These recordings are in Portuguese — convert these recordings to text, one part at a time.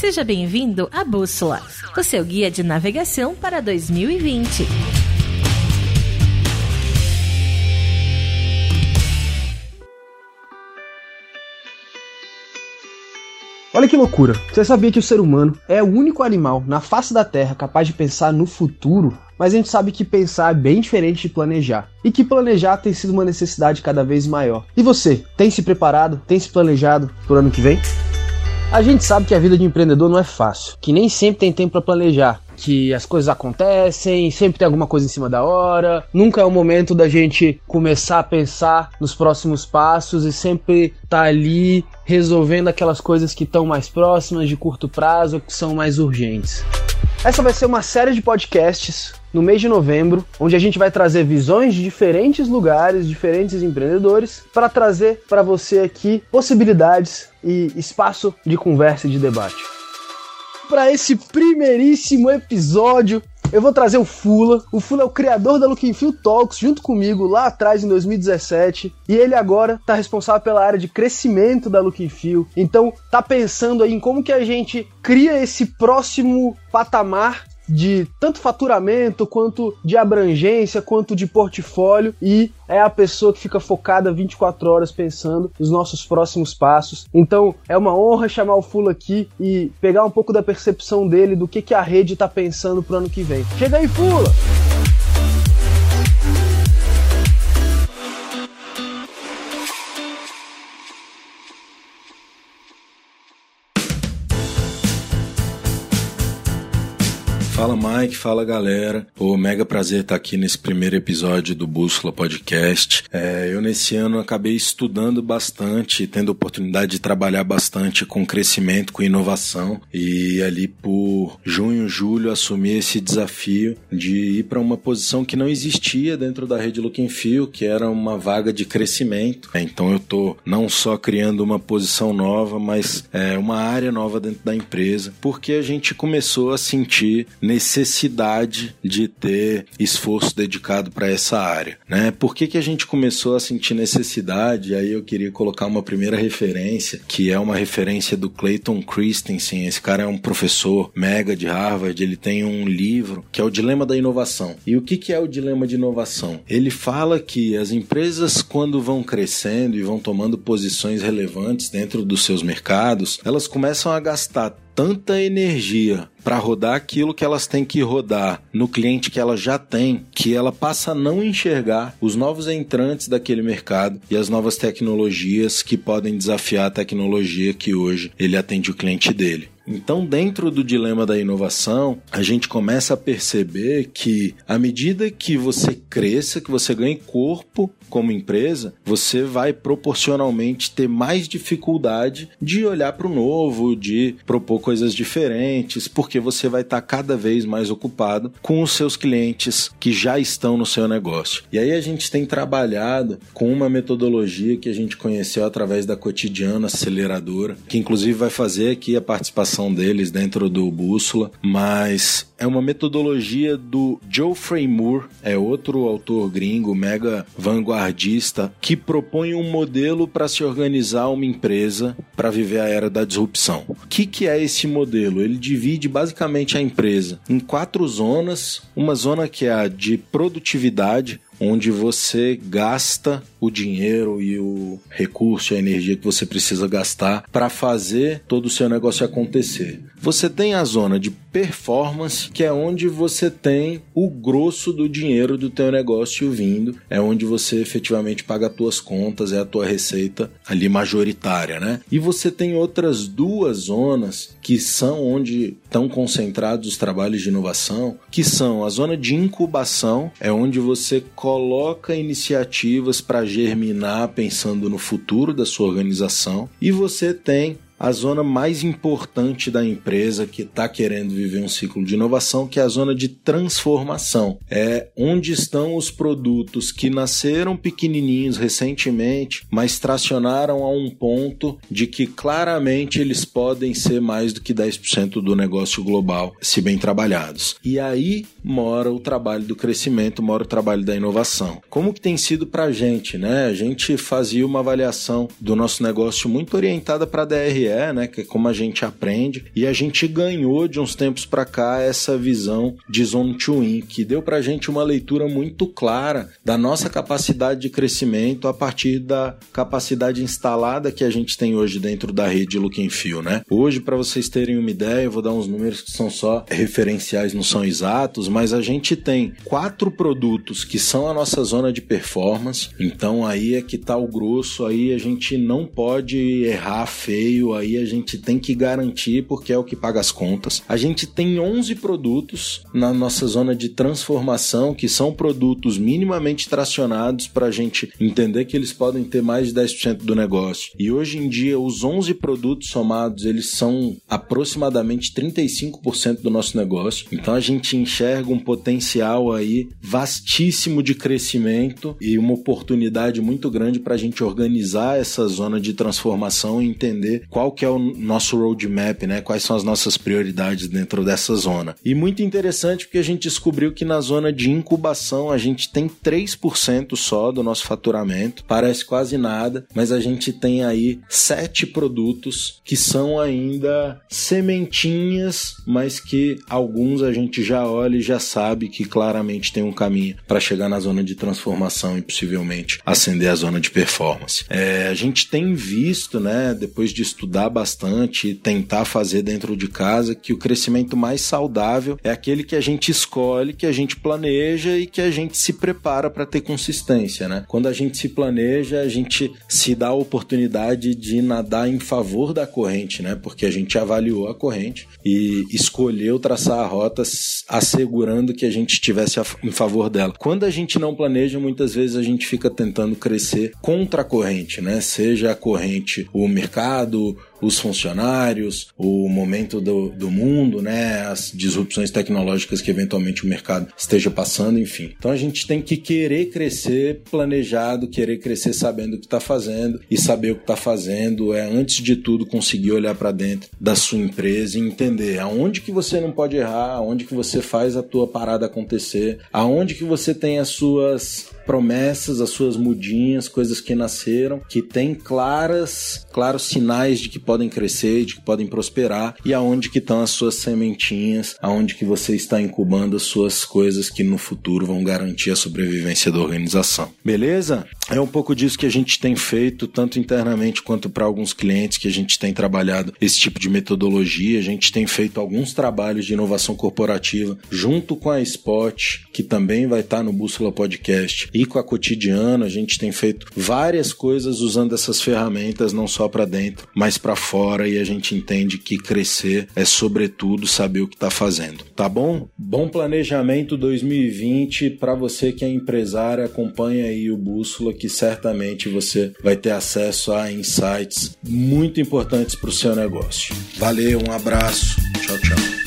Seja bem-vindo à Bússola, o seu guia de navegação para 2020. Olha que loucura! Você sabia que o ser humano é o único animal na face da Terra capaz de pensar no futuro? Mas a gente sabe que pensar é bem diferente de planejar. E que planejar tem sido uma necessidade cada vez maior. E você, tem se preparado, tem se planejado para o ano que vem? A gente sabe que a vida de empreendedor não é fácil, que nem sempre tem tempo para planejar, que as coisas acontecem, sempre tem alguma coisa em cima da hora, nunca é o momento da gente começar a pensar nos próximos passos e sempre tá ali resolvendo aquelas coisas que estão mais próximas, de curto prazo, que são mais urgentes. Essa vai ser uma série de podcasts no mês de novembro, onde a gente vai trazer visões de diferentes lugares, diferentes empreendedores, para trazer para você aqui possibilidades e espaço de conversa e de debate. Para esse primeiríssimo episódio, eu vou trazer o Fula. O Fula é o criador da Looking Feel Talks junto comigo lá atrás em 2017 e ele agora está responsável pela área de crescimento da Looking Feel. Então tá pensando aí em como que a gente cria esse próximo patamar de tanto faturamento quanto de abrangência, quanto de portfólio e é a pessoa que fica focada 24 horas pensando nos nossos próximos passos. Então é uma honra chamar o Fula aqui e pegar um pouco da percepção dele do que, que a rede está pensando pro ano que vem. Chega aí, Fula! Mike, fala galera. Pô, mega prazer estar aqui nesse primeiro episódio do Bússola Podcast. É, eu nesse ano acabei estudando bastante, tendo oportunidade de trabalhar bastante com crescimento, com inovação e ali por junho, julho assumi esse desafio de ir para uma posição que não existia dentro da rede Looking Feel, que era uma vaga de crescimento. Então eu tô não só criando uma posição nova, mas é, uma área nova dentro da empresa, porque a gente começou a sentir necessidade de ter esforço dedicado para essa área, né? Por que, que a gente começou a sentir necessidade? Aí eu queria colocar uma primeira referência, que é uma referência do Clayton Christensen. Esse cara é um professor mega de Harvard, ele tem um livro que é o Dilema da Inovação. E o que, que é o dilema de inovação? Ele fala que as empresas, quando vão crescendo e vão tomando posições relevantes dentro dos seus mercados, elas começam a gastar tanta energia para rodar aquilo que elas têm que rodar no cliente que ela já tem, que ela passa a não enxergar os novos entrantes daquele mercado e as novas tecnologias que podem desafiar a tecnologia que hoje ele atende o cliente dele. Então, dentro do dilema da inovação, a gente começa a perceber que à medida que você cresça, que você ganhe corpo como empresa, você vai proporcionalmente ter mais dificuldade de olhar para o novo, de propor coisas diferentes, porque você vai estar tá cada vez mais ocupado com os seus clientes que já estão no seu negócio. E aí a gente tem trabalhado com uma metodologia que a gente conheceu através da cotidiana aceleradora, que inclusive vai fazer aqui a participação deles dentro do Bússola, mas é uma metodologia do Geoffrey Moore, é outro autor gringo mega vanguardista que propõe um modelo para se organizar uma empresa para viver a era da disrupção. O que, que é esse modelo? Ele divide basicamente a empresa em quatro zonas, uma zona que é a de produtividade, onde você gasta o dinheiro e o recurso, a energia que você precisa gastar para fazer todo o seu negócio acontecer. Você tem a zona de performance, que é onde você tem o grosso do dinheiro do teu negócio vindo, é onde você efetivamente paga as tuas contas, é a tua receita ali majoritária, né? E você tem outras duas zonas que são onde estão concentrados os trabalhos de inovação, que são a zona de incubação, é onde você coloca iniciativas para germinar pensando no futuro da sua organização, e você tem a zona mais importante da empresa que está querendo viver um ciclo de inovação, que é a zona de transformação. É onde estão os produtos que nasceram pequenininhos recentemente, mas tracionaram a um ponto de que claramente eles podem ser mais do que 10% do negócio global, se bem trabalhados. E aí mora o trabalho do crescimento, mora o trabalho da inovação. Como que tem sido para a gente, né? A gente fazia uma avaliação do nosso negócio muito orientada para a DRE é, né? Que é como a gente aprende. E a gente ganhou de uns tempos para cá essa visão de Zone to Win, que deu pra gente uma leitura muito clara da nossa capacidade de crescimento a partir da capacidade instalada que a gente tem hoje dentro da rede Look and Feel, né? Hoje, para vocês terem uma ideia, eu vou dar uns números que são só referenciais, não são exatos, mas a gente tem quatro produtos que são a nossa zona de performance. Então aí é que tá o grosso, aí a gente não pode errar feio, aí a gente tem que garantir porque é o que paga as contas. A gente tem 11 produtos na nossa zona de transformação que são produtos minimamente tracionados para a gente entender que eles podem ter mais de 10% do negócio. E hoje em dia os 11 produtos somados, eles são aproximadamente 35% do nosso negócio. Então a gente enxerga um potencial aí vastíssimo de crescimento e uma oportunidade muito grande para a gente organizar essa zona de transformação e entender qual que é o nosso roadmap, né? Quais são as nossas prioridades dentro dessa zona. E muito interessante porque a gente descobriu que na zona de incubação a gente tem 3% só do nosso faturamento, parece quase nada, mas a gente tem aí sete produtos que são ainda sementinhas, mas que alguns a gente já olha e já sabe que claramente tem um caminho para chegar na zona de transformação e possivelmente ascender a zona de performance. É, a gente tem visto, né, depois de estudar bastante e tentar fazer dentro de casa, que o crescimento mais saudável é aquele que a gente escolhe, que a gente planeja e que a gente se prepara para ter consistência, né? Quando a gente se planeja, a gente se dá a oportunidade de nadar em favor da corrente, né? Porque a gente avaliou a corrente e escolheu traçar a rota assegurando que a gente estivesse em favor dela. Quando a gente não planeja, muitas vezes a gente fica tentando crescer contra a corrente, né? Seja a corrente, o mercado, os funcionários, o momento do, do mundo, né, as disrupções tecnológicas que eventualmente o mercado esteja passando, enfim. Então a gente tem que querer crescer planejado, querer crescer sabendo o que está fazendo e saber o que está fazendo é antes de tudo conseguir olhar para dentro da sua empresa e entender aonde que você não pode errar, aonde que você faz a tua parada acontecer, aonde que você tem as suas promessas, as suas mudinhas, coisas que nasceram, que tem claras, claros sinais de que podem crescer, de que podem prosperar e aonde que estão as suas sementinhas, aonde que você está incubando as suas coisas que no futuro vão garantir a sobrevivência da organização. Beleza? É um pouco disso que a gente tem feito, tanto internamente quanto para alguns clientes que a gente tem trabalhado esse tipo de metodologia. A gente tem feito alguns trabalhos de inovação corporativa junto com a Spot, que também vai estar no Bússola Podcast com a Cotidiano. A gente tem feito várias coisas usando essas ferramentas, não só para dentro, mas para fora. E a gente entende que crescer é, sobretudo, saber o que está fazendo. Tá bom? Bom planejamento 2020 para você que é empresário. Acompanha aí o Bússola, que certamente você vai ter acesso a insights muito importantes para o seu negócio. Valeu, um abraço. Tchau, tchau.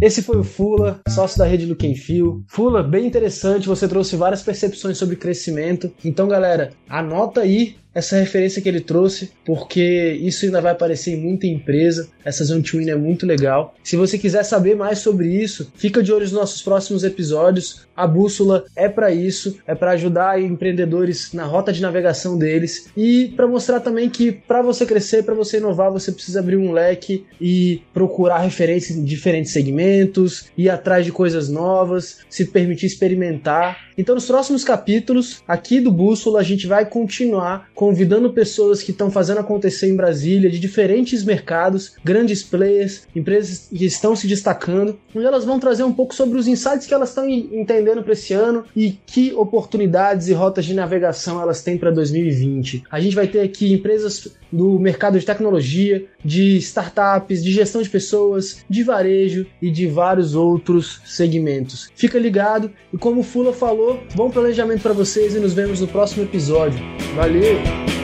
Esse foi o Fula, sócio da rede Look Fio. Fula, bem interessante, você trouxe várias percepções sobre crescimento. Então, galera, anota aí essa referência que ele trouxe, porque isso ainda vai aparecer em muita empresa. Essa Zone é muito legal. Se você quiser saber mais sobre isso, fica de olho nos nossos próximos episódios. A bússola é para isso, é para ajudar empreendedores na rota de navegação deles e para mostrar também que para você crescer, para você inovar, você precisa abrir um leque e procurar referências em diferentes segmentos, ir atrás de coisas novas, se permitir experimentar. Então, nos próximos capítulos aqui do Bússola, a gente vai continuar convidando pessoas que estão fazendo acontecer em Brasília, de diferentes mercados, grandes players, empresas que estão se destacando, onde elas vão trazer um pouco sobre os insights que elas estão entendendo para esse ano e que oportunidades e rotas de navegação elas têm para 2020. A gente vai ter aqui empresas do mercado de tecnologia, de startups, de gestão de pessoas, de varejo e de vários outros segmentos. Fica ligado e como o Fula falou, bom planejamento para vocês e nos vemos no próximo episódio. Valeu!